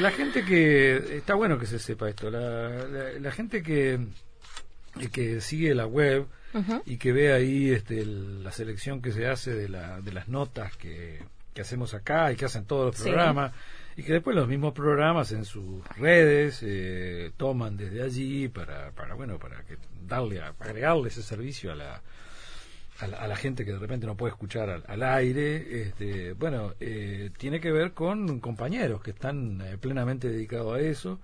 la gente que está bueno que se sepa esto la, la, gente que que sigue la web y que ve ahí este, la selección que se hace de, la, de las notas que, que hacemos acá y que hacen todos los programas y que después los mismos programas en sus redes eh, toman desde allí para, para bueno para que darle agregarle ese servicio a la a la, gente que de repente no puede escuchar al, aire, este, bueno, eh, tiene que ver con compañeros que están eh, plenamente dedicados a eso.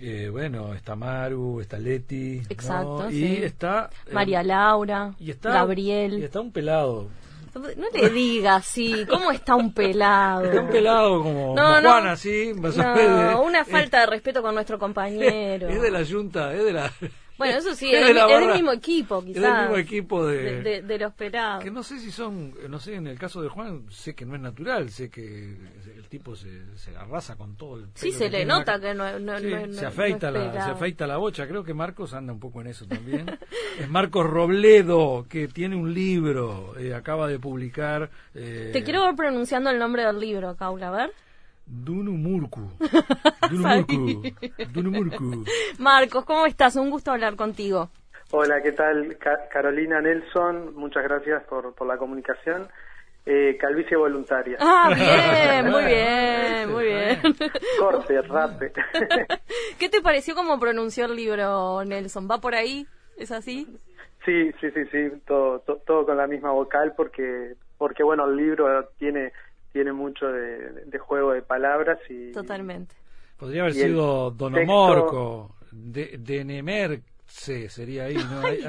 Eh, bueno, está Maru, está Leti, Exacto, y está María Laura, y está, Gabriel. Y está un pelado. No le digas sí, ¿cómo está un pelado? Está un pelado como, Juan, así. No, una falta de respeto con nuestro compañero. Es de la Junta, es de la... Bueno, eso sí, es, del mismo equipo, quizás. Es del mismo equipo de, de, los pelados. Que no sé si son, no sé, en el caso de Juan, sé que no es natural, sé que el tipo se, se arrasa con todo el Sí, se le nota que no, no, se afeita la Se afeita la bocha, creo que Marcos anda un poco en eso también. es Marcos Robledo, que tiene un libro, eh, acaba de publicar... Eh, Te quiero ver pronunciando el nombre del libro, Caula, a ver. Dunumurku. Dunumurku. Marcos, ¿cómo estás? Un gusto hablar contigo. Hola, ¿qué tal? Carolina Nelson, muchas gracias por, por la comunicación. Eh, calvicie voluntaria. Ah, bien, muy bien, muy bien. Corte, rape. ¿Qué te pareció cómo pronunció el libro, Nelson? ¿Va por ahí? ¿Es así? Sí, sí, sí, sí, todo, todo con la misma vocal porque, porque bueno, el libro tiene tiene mucho de, juego de palabras y totalmente. Podría haber sido Donomorco de, Denemerse sería ahí no ahí,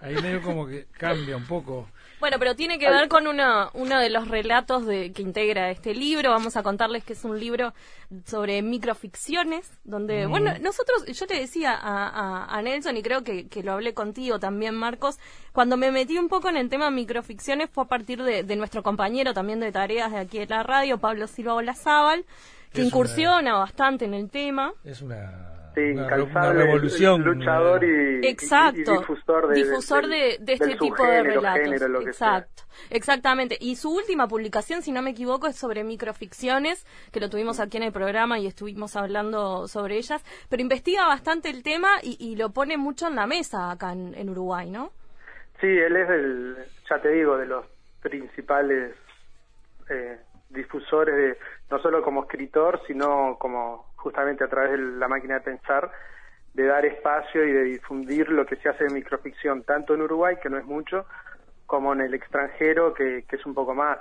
ahí, medio, como que cambia un poco bueno, pero tiene que ver con uno, uno de los relatos de, que integra este libro. Vamos a contarles que es un libro sobre microficciones, donde, bueno, nosotros, yo te decía a, a, Nelson, y creo que, que, lo hablé contigo también, Marcos, cuando me metí un poco en el tema microficciones fue a partir de, de nuestro compañero también de tareas de aquí de la radio, Pablo Silva Olazábal, que incursiona bastante en el tema. Es una una, revolución. Luchador y, Exacto, difusor de, de, este tipo de relatos. Exacto, exactamente. Y su última publicación, si no me equivoco, es sobre microficciones, que lo tuvimos aquí en el programa y estuvimos hablando sobre ellas, pero investiga bastante el tema y, lo pone mucho en la mesa acá en, Uruguay, ¿no? Sí, él es el, ya te digo, de los principales eh, difusores de no solo como escritor, sino como justamente a través de la máquina de pensar, de dar espacio y de difundir lo que se hace en microficción, tanto en Uruguay, que no es mucho, como en el extranjero, que, es un poco más,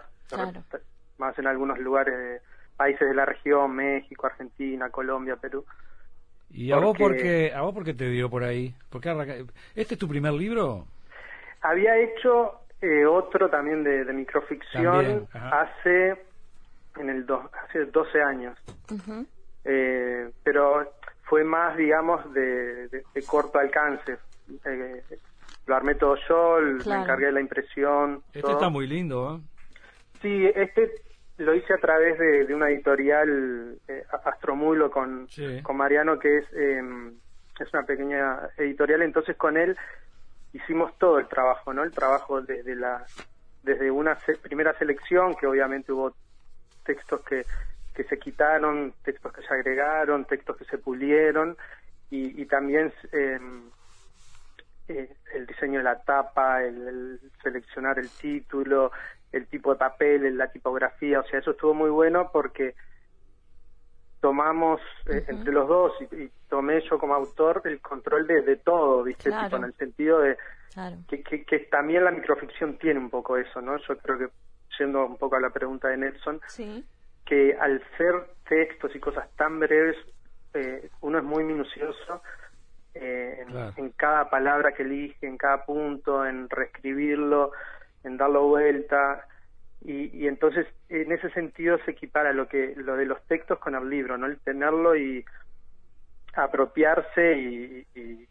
más en algunos lugares, de, países de la región, México, Argentina, Colombia, Perú. ¿Y a vos por qué, a vos por qué te dio por ahí? Porque ¿Este es tu primer libro? Había hecho eh, otro también de, microficción hace en el hace 12 años. Eh, pero fue más, digamos, de, corto alcance. Eh, lo armé todo yo, me encargué de la impresión. Este está muy lindo, ¿eh? Sí, este lo hice a través de, una editorial eh, Astromulo con, con Mariano, que es, em, es una pequeña editorial, entonces con él hicimos todo el trabajo, ¿no? El trabajo desde la desde una primera selección, que obviamente hubo textos que, que se quitaron, textos que se agregaron, textos que se pulieron y, también em, eh, el diseño de la tapa, el, seleccionar el título, el tipo de papel, la tipografía, o sea, eso estuvo muy bueno porque tomamos eh, entre los dos y, tomé yo como autor el control de, de todo, ¿viste? en el sentido de que, que, que, también la microficción tiene un poco eso, ¿no? Yo creo que yendo un poco a la pregunta de Nelson, que al ser textos y cosas tan breves, eh, uno es muy minucioso eh, en, cada palabra que elige, en cada punto, en reescribirlo, en darlo vuelta. Y, entonces en ese sentido se equipara lo que lo de los textos con el libro, ¿no? El tenerlo y apropiarse y, y,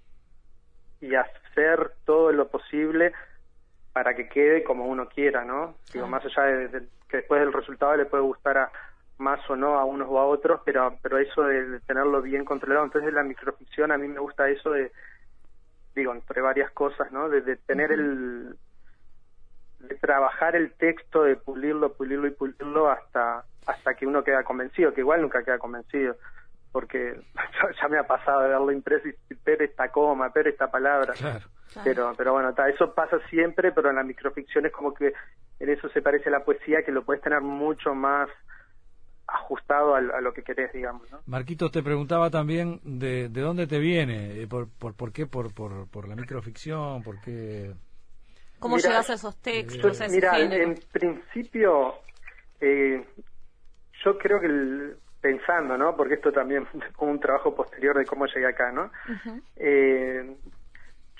y hacer todo lo posible para que quede como uno quiera, ¿no? Digo, más allá de, que después del resultado le puede gustar a más o no a unos o a otros, pero pero eso de, tenerlo bien controlado. Entonces, la microficción a mí me gusta eso de, digo, entre varias cosas, ¿no? De, tener el trabajar el texto, de pulirlo, pulirlo y pulirlo hasta hasta que uno queda convencido, que igual nunca queda convencido, porque ya me ha pasado de verlo impreso y pero esta coma, pero esta palabra. Pero, pero bueno, eso pasa siempre, pero en la microficción es como que en eso se parece a la poesía, que lo puedes tener mucho más ajustado a, lo que querés, digamos. ¿no? Marquitos, te preguntaba también de, de dónde te viene, eh, por, por, por qué, por, por, por la microficción, por qué... ¿Cómo llegas a esos textos? a mira, en principio, eh, yo creo que pensando, ¿no? Porque esto también fue un trabajo posterior de cómo llegué acá, ¿no? eh,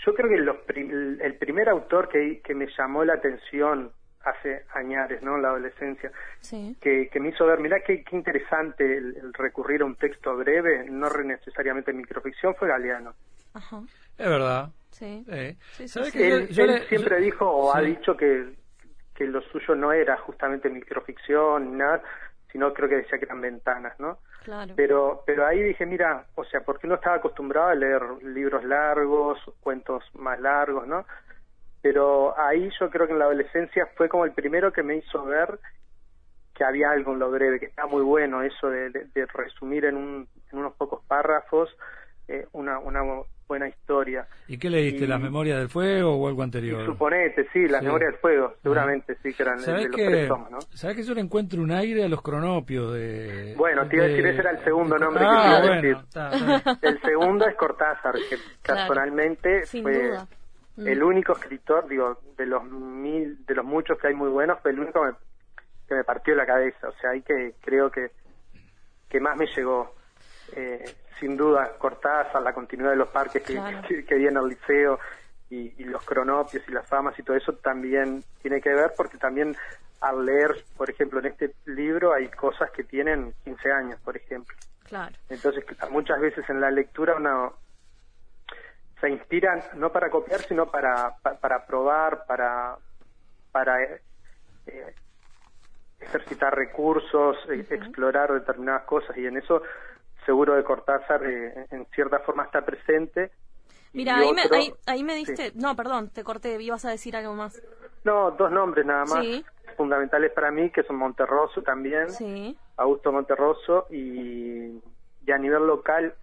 yo creo que el primer autor que, que me llamó la atención hace años, ¿no? La adolescencia, que, que me hizo ver, mirá qué, qué interesante el, recurrir a un texto breve, no necesariamente microficción, fue Galeano. Ajá. Es verdad. Sí. él, siempre dijo o ha dicho que, que lo suyo no era justamente microficción ni nada, sino creo que decía que eran ventanas, ¿no? Claro. Pero, pero ahí dije, mira, o sea, porque uno estaba acostumbrado a leer libros largos, cuentos más largos, ¿no? Pero ahí yo creo que en la adolescencia fue como el primero que me hizo ver que había algo en lo breve, que está muy bueno eso de, resumir en, un, en unos pocos párrafos eh, una, una buena historia. ¿Y qué leíste? ¿Las Memorias del Fuego o algo anterior? suponete, sí, Las Memorias del Fuego, seguramente sí que eran de, los tres tomos, ¿no? ¿Sabes que yo le encuentro un aire a los cronopios de... Bueno, te iba a decir, ese era el segundo nombre que te iba a decir. El segundo es Cortázar, que casualmente fue mm. el único escritor, digo, de los mil, de los muchos que hay muy buenos, fue el único que me, partió la cabeza, o sea, ahí que creo que, que más me llegó. Eh, sin duda Cortázar, la continuidad de los parques que, que, viene al liceo y, los cronopios y las famas y todo eso también tiene que ver porque también al leer, por ejemplo, en este libro hay cosas que tienen 15 años, por ejemplo. Claro. Entonces, muchas veces en la lectura uno se inspira no para copiar, sino para, para, probar, para, para eh, ejercitar recursos, e, explorar determinadas cosas. Y en eso seguro de Cortázar eh, en cierta forma está presente. Mira, ahí, me, ahí, me diste, no, perdón, te corté, ibas a decir algo más. No, dos nombres nada más fundamentales para mí, que son Monterroso también, Augusto Monterroso, y, y a nivel local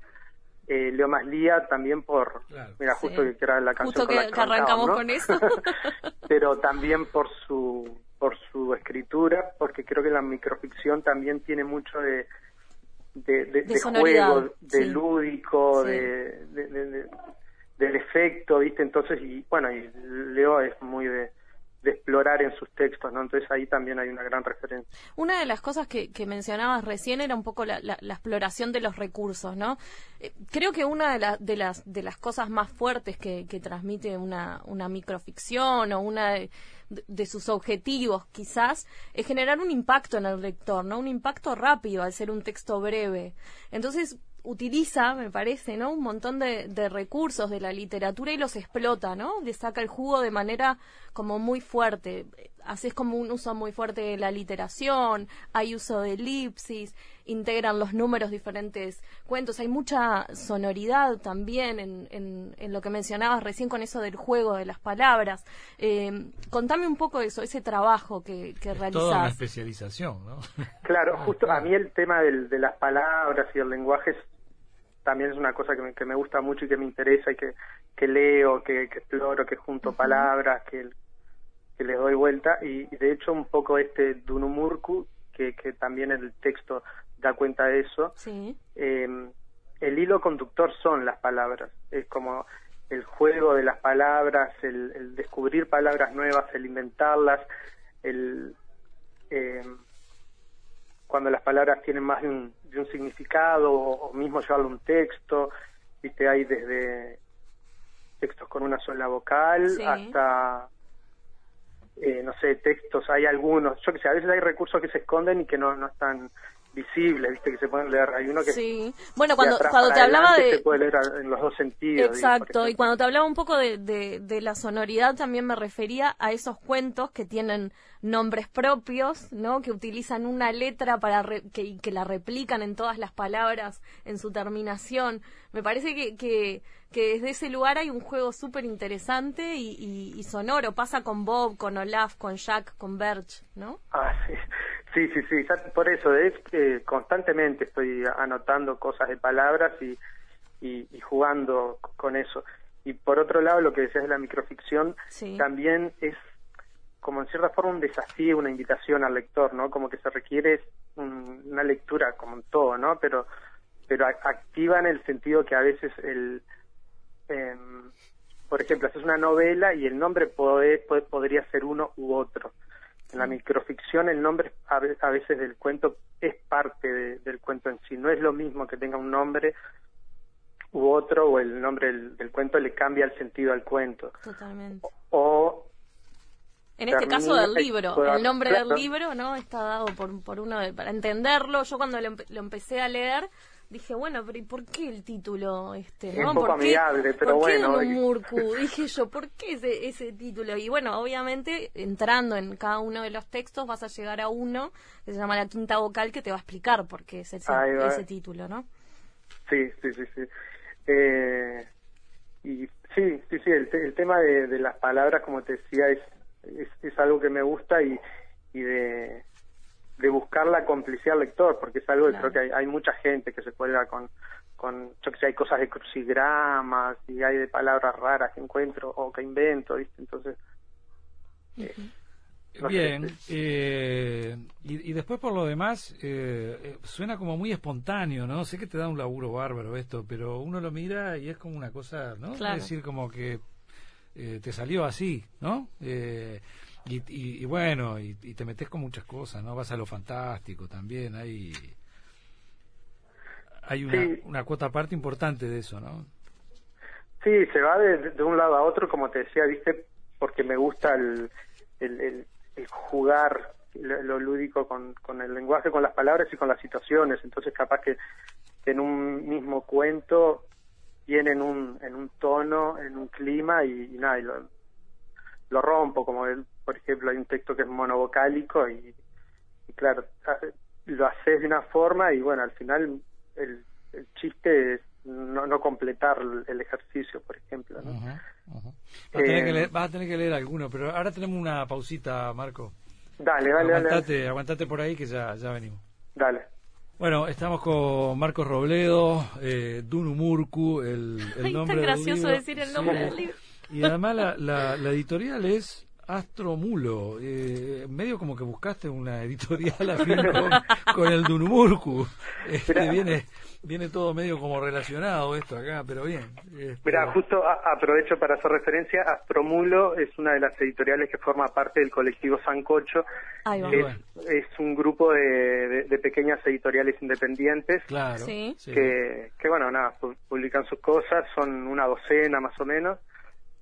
eh, Leo Maslía también por, mira, justo que era la canción justo que, que, arrancamos con eso. Pero también por su por su escritura, porque creo que la microficción también tiene mucho de, de, de, juego, de lúdico, De, del efecto, ¿viste? Entonces, y bueno, y Leo es muy de, de explorar en sus textos, ¿no? Entonces ahí también hay una gran referencia. Una de las cosas que, que mencionabas recién era un poco la, la, exploración de los recursos, ¿no? Eh, creo que una de, de, las, de las cosas más fuertes que, transmite una, una microficción o una de, de, sus objetivos quizás es generar un impacto en el lector, ¿no? Un impacto rápido al ser un texto breve. Entonces, utiliza, me parece, ¿no? Un montón de, de, recursos de la literatura y los explota, ¿no? Le saca el jugo de manera como muy fuerte. Haces como un uso muy fuerte de la literación, hay uso de elipsis, integran los números diferentes cuentos, hay mucha sonoridad también en, en, en lo que mencionabas recién con eso del juego de las palabras. Eh, contame un poco eso, ese trabajo que, que realizás. Toda una especialización, ¿no? Claro, justo a mí el tema del, de las palabras y el lenguaje también es una cosa que me, que me gusta mucho y que me interesa y que, que leo, que, exploro, que junto palabras, que, que le doy vuelta. Y, de hecho un poco este Dunumurku, que, que también el texto da cuenta de eso, sí. Em, el hilo conductor son las palabras. Es como el juego de las palabras, el, el descubrir palabras nuevas, el inventarlas, el... Eh, cuando las palabras tienen más de un, de un significado o, mismo llevarlo a un texto, viste, hay desde textos con una sola vocal hasta, eh, no sé, textos, hay algunos, yo que sé, a veces hay recursos que se esconden y que no, no están visibles, viste que se pueden leer. Hay uno que sí. Bueno, cuando cuando te hablaba de se puede leer en los dos sentidos. Exacto. y cuando te hablaba un poco de, de, la sonoridad también me refería a esos cuentos que tienen nombres propios, ¿no? Que utilizan una letra para que, que la replican en todas las palabras en su terminación. Me parece que, que, que desde ese lugar hay un juego súper interesante y, y, sonoro. Pasa con Bob, con Olaf, con Jack, con Birch, ¿no? Ah, sí. Sí, sí, sí, por eso es que constantemente estoy anotando cosas de palabras y, y, jugando con eso. Y por otro lado, lo que decías de la microficción también es como en cierta forma un desafío, una invitación al lector, ¿no? Como que se requiere una lectura como en todo, ¿no? Pero pero activa en el sentido que a veces el em, por ejemplo, haces una novela y el nombre puede, podría ser uno u otro. En la microficción el nombre a veces del cuento es parte del cuento en sí, no es lo mismo que tenga un nombre u otro o el nombre del, cuento le cambia el sentido al cuento. Totalmente. O, en este caso del libro, el nombre del libro no está dado por, por uno de, para entenderlo. Yo cuando lo, lo empecé a leer dije, bueno, pero ¿y por qué el título este, no? Es un poco amigable, pero ¿por bueno. Qué Murku? dije yo, ¿por qué ese, ese título? Y bueno, obviamente, entrando en cada uno de los textos vas a llegar a uno que se llama La Quinta Vocal que te va a explicar por qué es ese, ese título, ¿no? Sí, sí, sí, sí. Eh, y sí, sí, sí, el, tema de, de, las palabras, como te decía, es, es, es algo que me gusta y, y de de buscar la complicidad del lector, porque es algo que creo que hay, mucha gente que se cuelga con, con, yo que sé, hay cosas de crucigramas y hay de palabras raras que encuentro o que invento, ¿viste? Entonces... Eh, Bien, eh, y, después por lo demás, eh, suena como muy espontáneo, ¿no? Sé que te da un laburo bárbaro esto, pero uno lo mira y es como una cosa, ¿no? Es decir, como que te salió así, ¿no? Y, bueno, y, te metes con muchas cosas, ¿no? Vas a lo fantástico también, hay, hay una, una cuota parte importante de eso, ¿no? Sí, se va de, un lado a otro, como te decía, viste, porque me gusta el, el, el, jugar lo, lúdico con, con el lenguaje, con las palabras y con las situaciones. Entonces, capaz que, en un mismo cuento viene en un, en un tono, en un clima y, nada, y lo, lo rompo, como el, por ejemplo, hay un texto que es monovocálico y, claro, lo haces de una forma y bueno, al final el, el chiste es no, no completar el ejercicio, por ejemplo. ¿no? Vas, a tener que leer, vas a tener que leer alguno, pero ahora tenemos una pausita, Marco. Dale, dale, aguantate, dale. Aguantate por ahí que ya, ya venimos. Dale. Bueno, estamos con Marcos Robledo, eh, Dunumurku, el, el Ay, nombre tan gracioso decir el nombre del libro. Y además la, la, la editorial es Astromulo. Eh, medio como que buscaste una editorial afín con, el Dunumurku. Este, viene, viene todo medio como relacionado esto acá, pero bien. Este... Mira, justo aprovecho para hacer referencia. Astromulo es una de las editoriales que forma parte del colectivo Sancocho. Es, un grupo de, de, pequeñas editoriales independientes. Claro. Que, que, bueno, nada, publican sus cosas. Son una docena más o menos.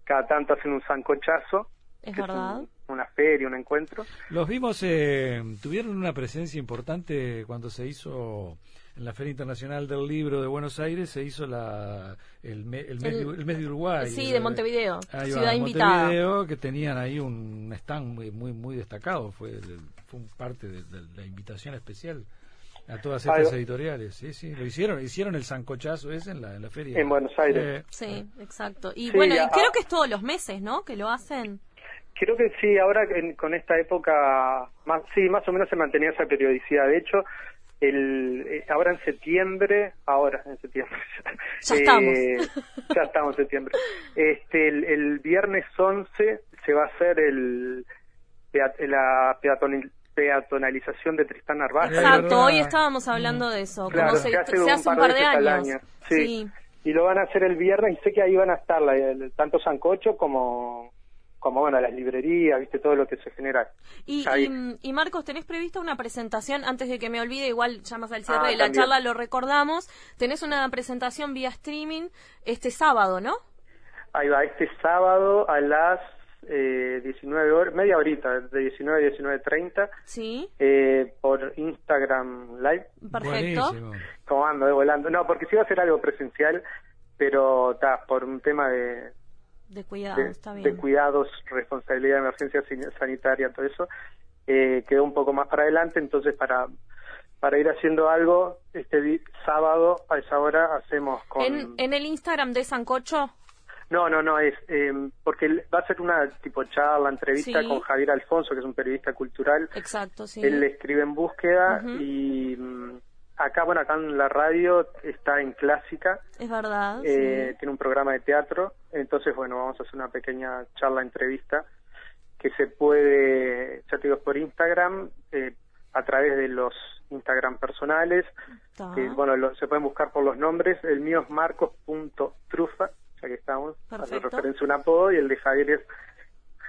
Cada tanto hacen un sancochazo es verdad. una feria, un encuentro. Los vimos, eh, tuvieron una presencia importante cuando se hizo en la Feria Internacional del Libro de Buenos Aires, se hizo la, el, el, mes, el, mes, de Uruguay. Sí, de Montevideo, ciudad invitada. Montevideo, que tenían ahí un stand muy muy, muy destacado, fue, fue parte de, la invitación especial a todas estas editoriales, sí, sí, lo hicieron, hicieron el sancochazo ese en la, en la feria. En Buenos Aires. Eh, sí, exacto. Y bueno, creo que es todos los meses, ¿no? Que lo hacen. Creo que sí, ahora con esta época, más, sí, más o menos se mantenía esa periodicidad. De hecho, el, eh, ahora en septiembre, ahora en septiembre, ya estamos, eh, ya estamos en septiembre. Este, el, viernes 11 se va a hacer el, la peatonalización de Tristán Narváez. Exacto, hoy estábamos hablando de eso, claro, se, hace, un par de años. Sí. Y lo van a hacer el viernes y sé que ahí van a estar tanto Sancocho como como bueno, las librerías, viste, todo lo que se genera. Y, y, Marcos, ¿tenés prevista una presentación, antes de que me olvide, igual ya más al cierre ah, de la charla lo recordamos, tenés una presentación vía streaming este sábado, ¿no? Ahí va, este sábado a las eh, 19 horas, media horita, de 19 a 19.30. Sí. Eh, por Instagram Live. Perfecto. Como ando, de volando. No, porque sí iba a ser algo presencial, pero está por un tema de... De cuidados, está bien. De cuidados, responsabilidad de emergencia sanitaria, todo eso. Eh, quedó un poco más para adelante, entonces para para ir haciendo algo este sábado a esa hora hacemos con en, en el Instagram de Sancocho no, no, no, es eh, porque va a ser una tipo charla, entrevista con Javier Alfonso, que es un periodista cultural. Exacto, sí. Él escribe en búsqueda y mm, acá, bueno, acá en la radio está en clásica. Es verdad. Eh, tiene un programa de teatro, entonces, bueno, vamos a hacer una pequeña charla, entrevista que se puede, ya te digo, por Instagram, eh, a través de los Instagram personales, que, bueno, se pueden buscar por los nombres. El mío es marcos.trufa ya que estamos, hace referencia a un apodo y el de Javier es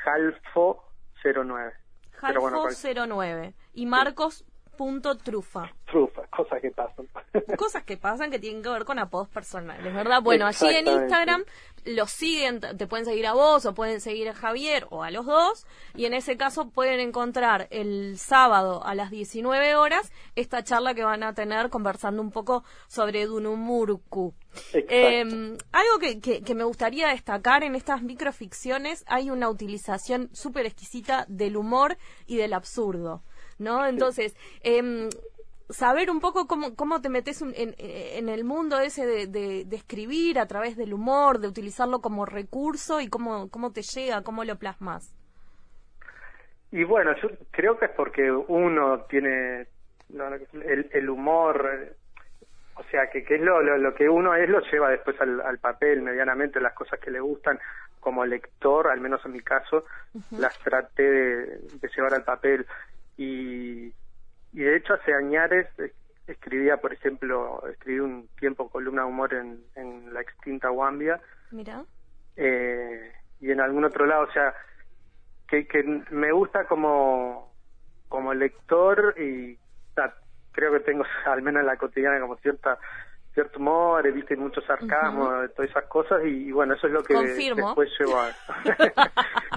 Jalfo09. Jalfo09. y Marcos punto trufa. Trufa, cosas que pasan. cosas que pasan que tienen que ver con apodos personales, ¿verdad? Bueno, allí en Instagram los siguen, te pueden seguir a vos o pueden seguir a Javier o a los dos y en ese caso pueden encontrar el sábado a las 19 horas esta charla que van a tener conversando un poco sobre Dunumurku. Eh, algo que, que, me gustaría destacar en estas microficciones, hay una utilización súper exquisita del humor y del absurdo. ¿no? Entonces, eh, saber un poco cómo, cómo te metes en, en, el mundo ese de, de, escribir a través del humor, de utilizarlo como recurso y cómo, cómo te llega, cómo lo plasmas. Y bueno, yo creo que es porque uno tiene el, el humor, o sea, que, que es lo, lo, que uno es, lo lleva después al, al, papel medianamente, las cosas que le gustan. Como lector, al menos en mi caso, las traté de, llevar al papel. Y, y de hecho hace años escribía, por ejemplo, escribí un tiempo columna de humor en, en la extinta Wambia. Mira. Eh, y en algún otro lado, o sea, que, que me gusta como, como lector y creo que tengo, al menos en la cotidiana, como cierta cierto humor, he visto mucho sarcasmo, todas esas cosas, y, bueno, eso es lo que después llevo a...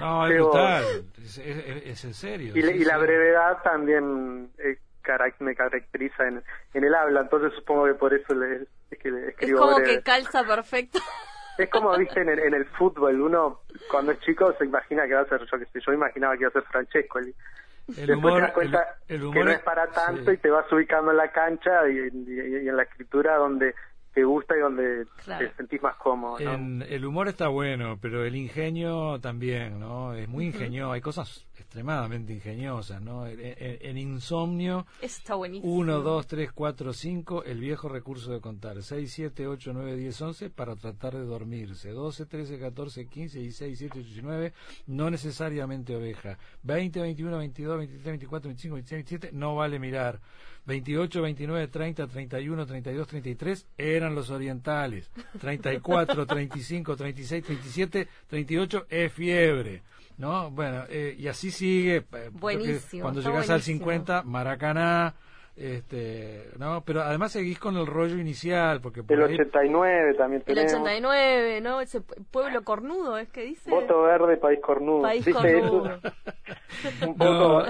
no, es brutal, es, en serio. Y, la brevedad también eh, me caracteriza en, en el habla, entonces supongo que por eso le, es que le escribo Es como que calza perfecto. Es como viste en el, en el fútbol, uno cuando es chico se imagina que va a ser, yo que sé, yo imaginaba que iba a ser Francesco, el humor, te das cuenta que no es para tanto y te vas ubicando en la cancha y, en la escritura donde te gusta y donde te sentís más cómodo. el humor está bueno, pero el ingenio también, ¿no? Es muy ingenioso. Hay cosas extremadamente ingeniosas, ¿no? En, Insomnio. Está buenísimo. 1, 2, 3, 4, 5, el viejo recurso de contar. 6, 7, 8, 9, 10, 11 para tratar de dormirse. 12, 13, 14, 15, 16, 17, 18, 19, no necesariamente oveja. 20, 21, 22, 23, 24, 25, 26, 27, no vale mirar. 28, 29, 30, 31, 32, 33 eran los orientales. 34, 35, 36, 37, 38 es fiebre. ¿No? Bueno, eh, y así sigue. Eh, buenísimo. Cuando llegas al 50, Maracaná. Este, no, pero además seguís con el rollo inicial, porque el 89 también tenemos. El 89, ¿no? Ese pueblo cornudo, es que dice. Voto verde, país cornudo. País cornudo. un poco.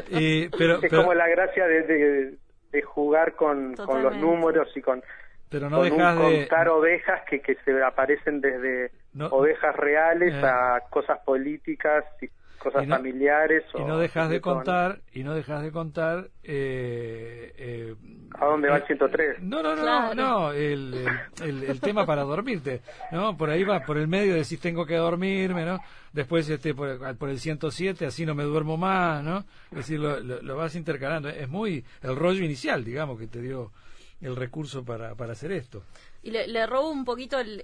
pero, es como la gracia de, de jugar con, con los números y con, pero no dejas de contar ovejas que, que se aparecen desde ovejas reales eh. a cosas políticas y cosas familiares y no dejas de, contar y no dejas de contar eh, eh, a dónde va el 103 no no no no el, el, tema para dormirte no por ahí va por el medio decís tengo que dormirme no después este por, por el 107 así no me duermo más no es decir lo, lo, vas intercalando. Es muy el rollo inicial digamos que te dio el recurso para, para hacer esto. Y le, robo un poquito el,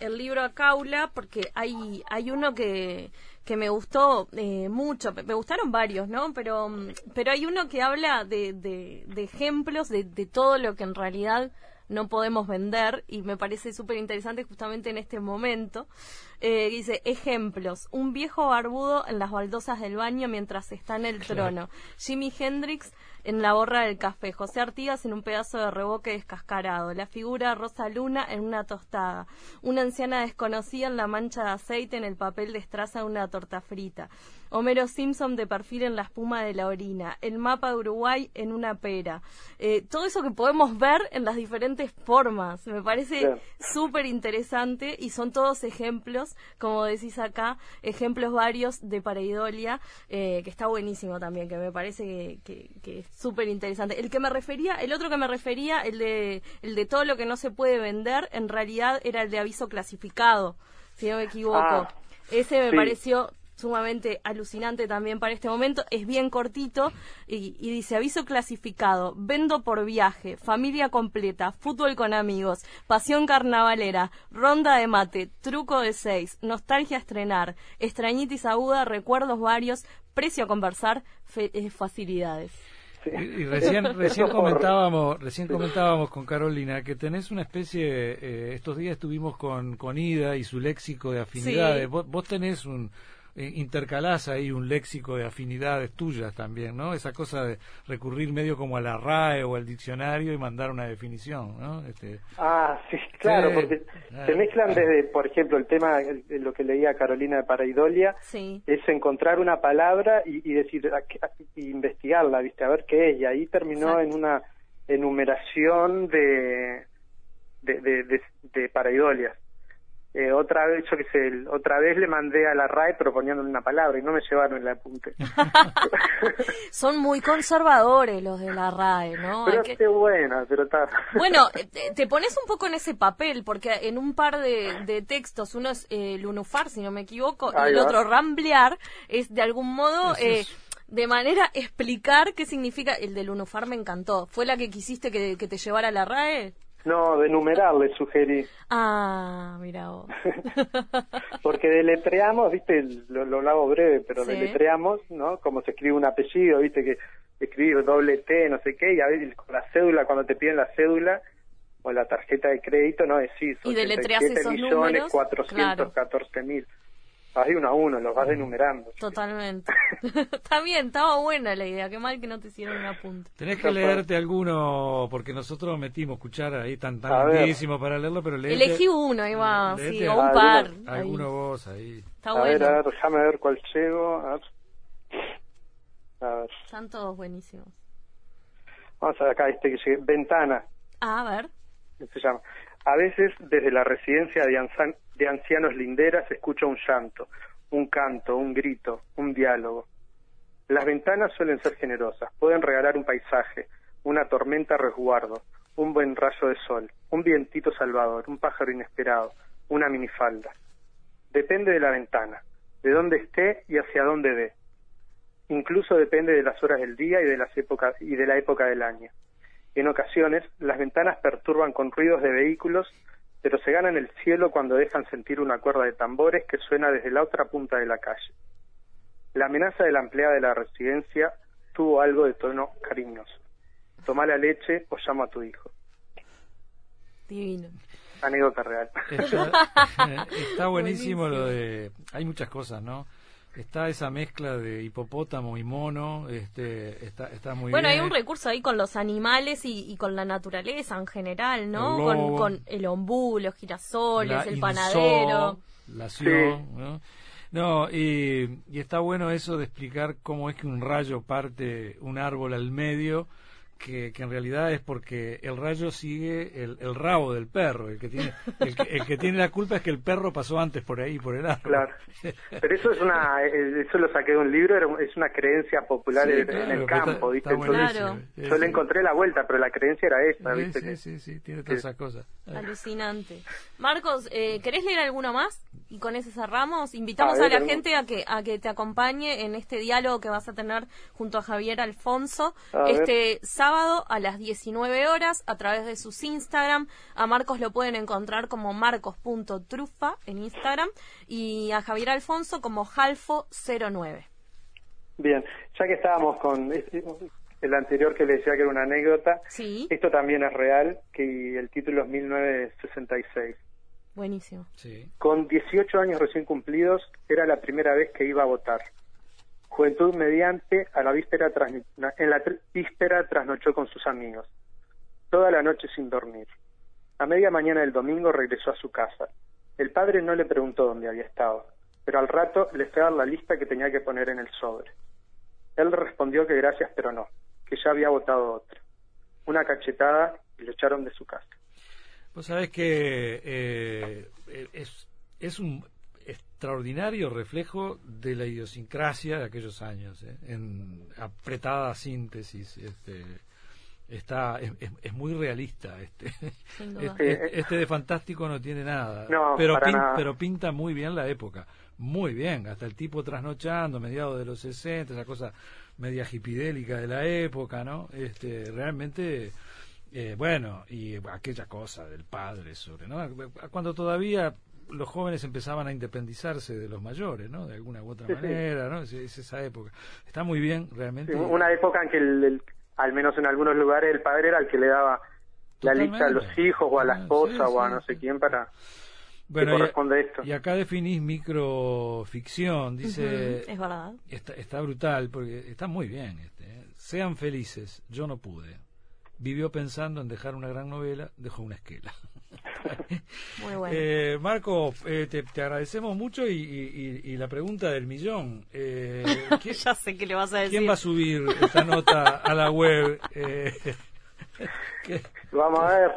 el, libro a Caula porque hay, hay uno que, que me gustó eh, mucho, me gustaron varios, ¿no? Pero, pero hay uno que habla de, de, ejemplos de, de todo lo que en realidad no podemos vender y me parece súper interesante justamente en este momento. Eh, dice, ejemplos, un viejo barbudo en las baldosas del baño mientras está en el trono. Jimi Hendrix en la borra del café, José Artigas en un pedazo de reboque descascarado, la figura Rosa Luna en una tostada, una anciana desconocida en la mancha de aceite en el papel de estraza de una torta frita, Homero Simpson de perfil en la espuma de la orina, el mapa de Uruguay en una pera. Eh, todo eso que podemos ver en las diferentes formas. Me parece súper interesante y son todos ejemplos, como decís acá, ejemplos varios de pareidolia, eh, que está buenísimo también, que me parece que, es súper interesante. El que me refería, el otro que me refería, el de, el de todo lo que no se puede vender, en realidad era el de aviso clasificado, si no me equivoco. Ah, Ese me pareció sumamente alucinante también para este momento. Es bien cortito y, dice aviso clasificado, vendo por viaje, familia completa, fútbol con amigos, pasión carnavalera, ronda de mate, truco de seis, nostalgia a estrenar, extrañitis aguda, recuerdos varios, precio a conversar, eh, facilidades. Y, recién, recién comentábamos, recién comentábamos con Carolina que tenés una especie, eh, estos días estuvimos con, con Ida y su léxico de afinidades. vos tenés un, eh, intercalás ahí un léxico de afinidades tuyas también, ¿no? Esa cosa de recurrir medio como a la RAE o al diccionario y mandar una definición, ¿no? Este... Ah, sí, claro, porque se mezclan desde, por ejemplo, el tema de lo que leía Carolina de Paraidolia, es encontrar una palabra y, decir, investigarla, ¿viste? A ver qué es, y ahí terminó en una enumeración de, de, de, de paraidolias. Eh, otra vez, yo que sé, otra vez le mandé a la RAE proponiéndole una palabra y no me llevaron el apunte. Son muy conservadores los de la RAE, ¿no? Pero qué buena, pero está. Bueno, eh, te, pones un poco en ese papel, porque en un par de, textos, uno es eh, Lunufar, si no me equivoco, y el otro Ramblear, es de algún modo... Eh, de manera explicar qué significa el de Lunufar me encantó. ¿Fue la que quisiste que, que te llevara la RAE? No, de numerar le sugerí. Ah, mira vos. Porque deletreamos, viste, lo, lo hago breve, pero deletreamos, ¿no? Como se escribe un apellido, viste, que escribir doble T, no sé qué, y a veces con la cédula, cuando te piden la cédula o la tarjeta de crédito, no decís. Y deletreas esos millones, números. 414 mil ahí uno a uno, los vas enumerando. Totalmente. Está bien, estaba buena la idea, qué mal que no te hicieron un apunte. Tenés que leerte alguno, porque nosotros metimos cuchara ahí tan tan para leerlo, pero leete, Elegí uno, ahí va, sí, o un par. Alguno vos ahí. Está a ver, a ver, déjame ver cuál llego. A ver. A ver. Están todos buenísimos. Vamos a ver acá este que llegue. Ventana. Ah, a ver. Se llama. A veces, desde la residencia de, ancianos linderas, escucha un llanto, un canto, un grito, un diálogo. Las ventanas suelen ser generosas, pueden regalar un paisaje, una tormenta resguardo, un buen rayo de sol, un vientito salvador, un pájaro inesperado, una minifalda. Depende de la ventana, de dónde esté y hacia dónde ve. Incluso depende de las horas del día y de las épocas y de la época del año. En ocasiones, las ventanas perturban con ruidos de vehículos, pero se ganan el cielo cuando dejan sentir una cuerda de tambores que suena desde la otra punta de la calle. La amenaza de la empleada de la residencia tuvo algo de tono cariñoso. Toma la leche o llama a tu hijo. Divino. Anécdota real. está buenísimo lo de... Hay muchas cosas, ¿no? Está esa mezcla de hipopótamo y mono, este, está, está muy bueno, bien. hay un recurso ahí con los animales y, con la naturaleza en general, ¿no? con, con, el ombú, los girasoles, el panadero. La ciudad, ¿no? No, y, y está bueno eso de explicar cómo es que un rayo parte un árbol al medio que, en realidad es porque el rayo sigue el, el rabo del perro. El que, tiene, el que, tiene la culpa es que el perro pasó antes por ahí, por el árbol. Claro. Pero eso es una, eso lo saqué de un libro, es una creencia popular en, el campo, ¿viste? Yo le encontré la vuelta, pero la creencia era esta, ¿viste? Sí, sí, sí, tiene todas esas cosas. Alucinante. Marcos, eh, ¿querés leer alguno más? Y con ese cerramos. Invitamos a, la gente a que, a que te acompañe en este diálogo que vas a tener junto a Javier Alfonso este sábado a las 19 horas a través de sus Instagram. A Marcos lo pueden encontrar como marcos.trufa en Instagram y a Javier Alfonso como Halfo09. Bien, ya que estábamos con el anterior que le decía que era una anécdota, ¿Sí? esto también es real, que el título es 1966. Buenísimo. Con 18 años recién cumplidos, era la primera vez que iba a votar. Juventud mediante, a la víspera en la víspera trasnochó con sus amigos, toda la noche sin dormir. A media mañana del domingo regresó a su casa. El padre no le preguntó dónde había estado, pero al rato le fue a dar la lista que tenía que poner en el sobre. Él respondió que gracias, pero no, que ya había votado otro. Una cachetada y lo echaron de su casa. Vos sabés que eh, es, es un extraordinario reflejo de la idiosincrasia de aquellos años, ¿eh? en apretada síntesis. Este, está es, muy realista este. Este, este, de fantástico no tiene nada. Pero pero pinta muy bien la época. Muy bien hasta el tipo trasnochando mediados de los 60 esa cosa media hipidélica de la época no este realmente eh, bueno y aquella cosa del padre sobre no cuando todavía los jóvenes empezaban a independizarse de los mayores, ¿no? De alguna u otra manera, ¿no? Es, esa época. Está muy bien, realmente. una época en que, el, al menos en algunos lugares, el padre era el que le daba la lista a los hijos o a la ah, esposa o a no sé quién para bueno, y, esto. y acá definís microficción, dice... Es verdad. Está, está brutal, porque está muy bien. Este, ¿eh? Sean felices, yo no pude. Vivió pensando en dejar una gran novela, dejó una esquela. Muy bueno. Eh, Marco, eh, te, agradecemos mucho y, la pregunta del millón. Eh, ya sé que le vas a decir. ¿Quién va a subir esta nota a la web? Vamos a ver.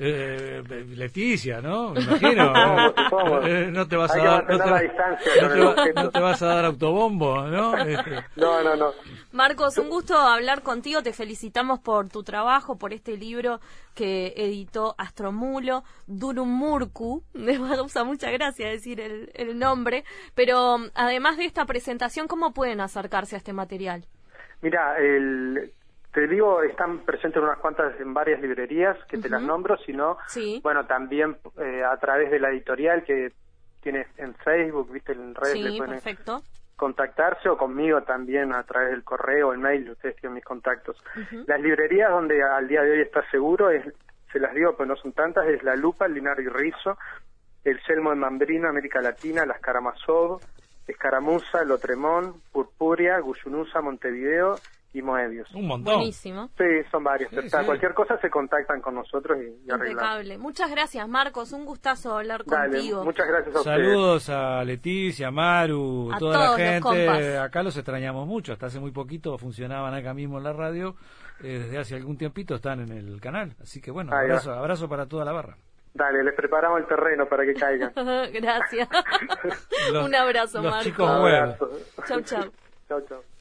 Eh, Leticia, ¿no? Me imagino. no te vas a dar, no te, vas a dar autobombo, ¿no? Este. No, no, no. Marcos, un gusto hablar contigo. Te felicitamos por tu trabajo, por este libro que editó Astromulo, Durumurku. Me gusta mucha gracia decir el, el nombre. Pero además de esta presentación, ¿cómo pueden acercarse a este material? Mira, el, te digo, están presentes en unas cuantas, en varias librerías, que te las nombro, sino, bueno, también eh, a través de la editorial que tienes en Facebook, viste, en redes, sí, perfecto. contactarse o conmigo también a través del correo, el mail, ustedes tienen mis contactos. Las librerías donde al día de hoy está seguro, es, se las digo, pues no son tantas, es La Lupa, el Linario y Rizo, el Selmo de Mambrino, América Latina, Las Karamazov, Escaramuza, Lotremón, Purpuria, Guyunusa, Montevideo y Moebius. Un montón. Buenísimo. Sí, son varios. Cualquier cosa se contactan con nosotros y, y Impecable. Muchas gracias, Marcos. Un gustazo hablar contigo. Muchas gracias a Saludos a Leticia, Maru, a toda la gente. acá los extrañamos mucho. Hasta hace muy poquito funcionaban acá mismo en la radio. Eh, desde hace algún tiempito están en el canal. Así que bueno, abrazo, abrazo para toda la barra. Dale, les preparamos el terreno para que caigan. Gracias. Un abrazo, los Marcos. Chicos Chau, chau. Chau, chau.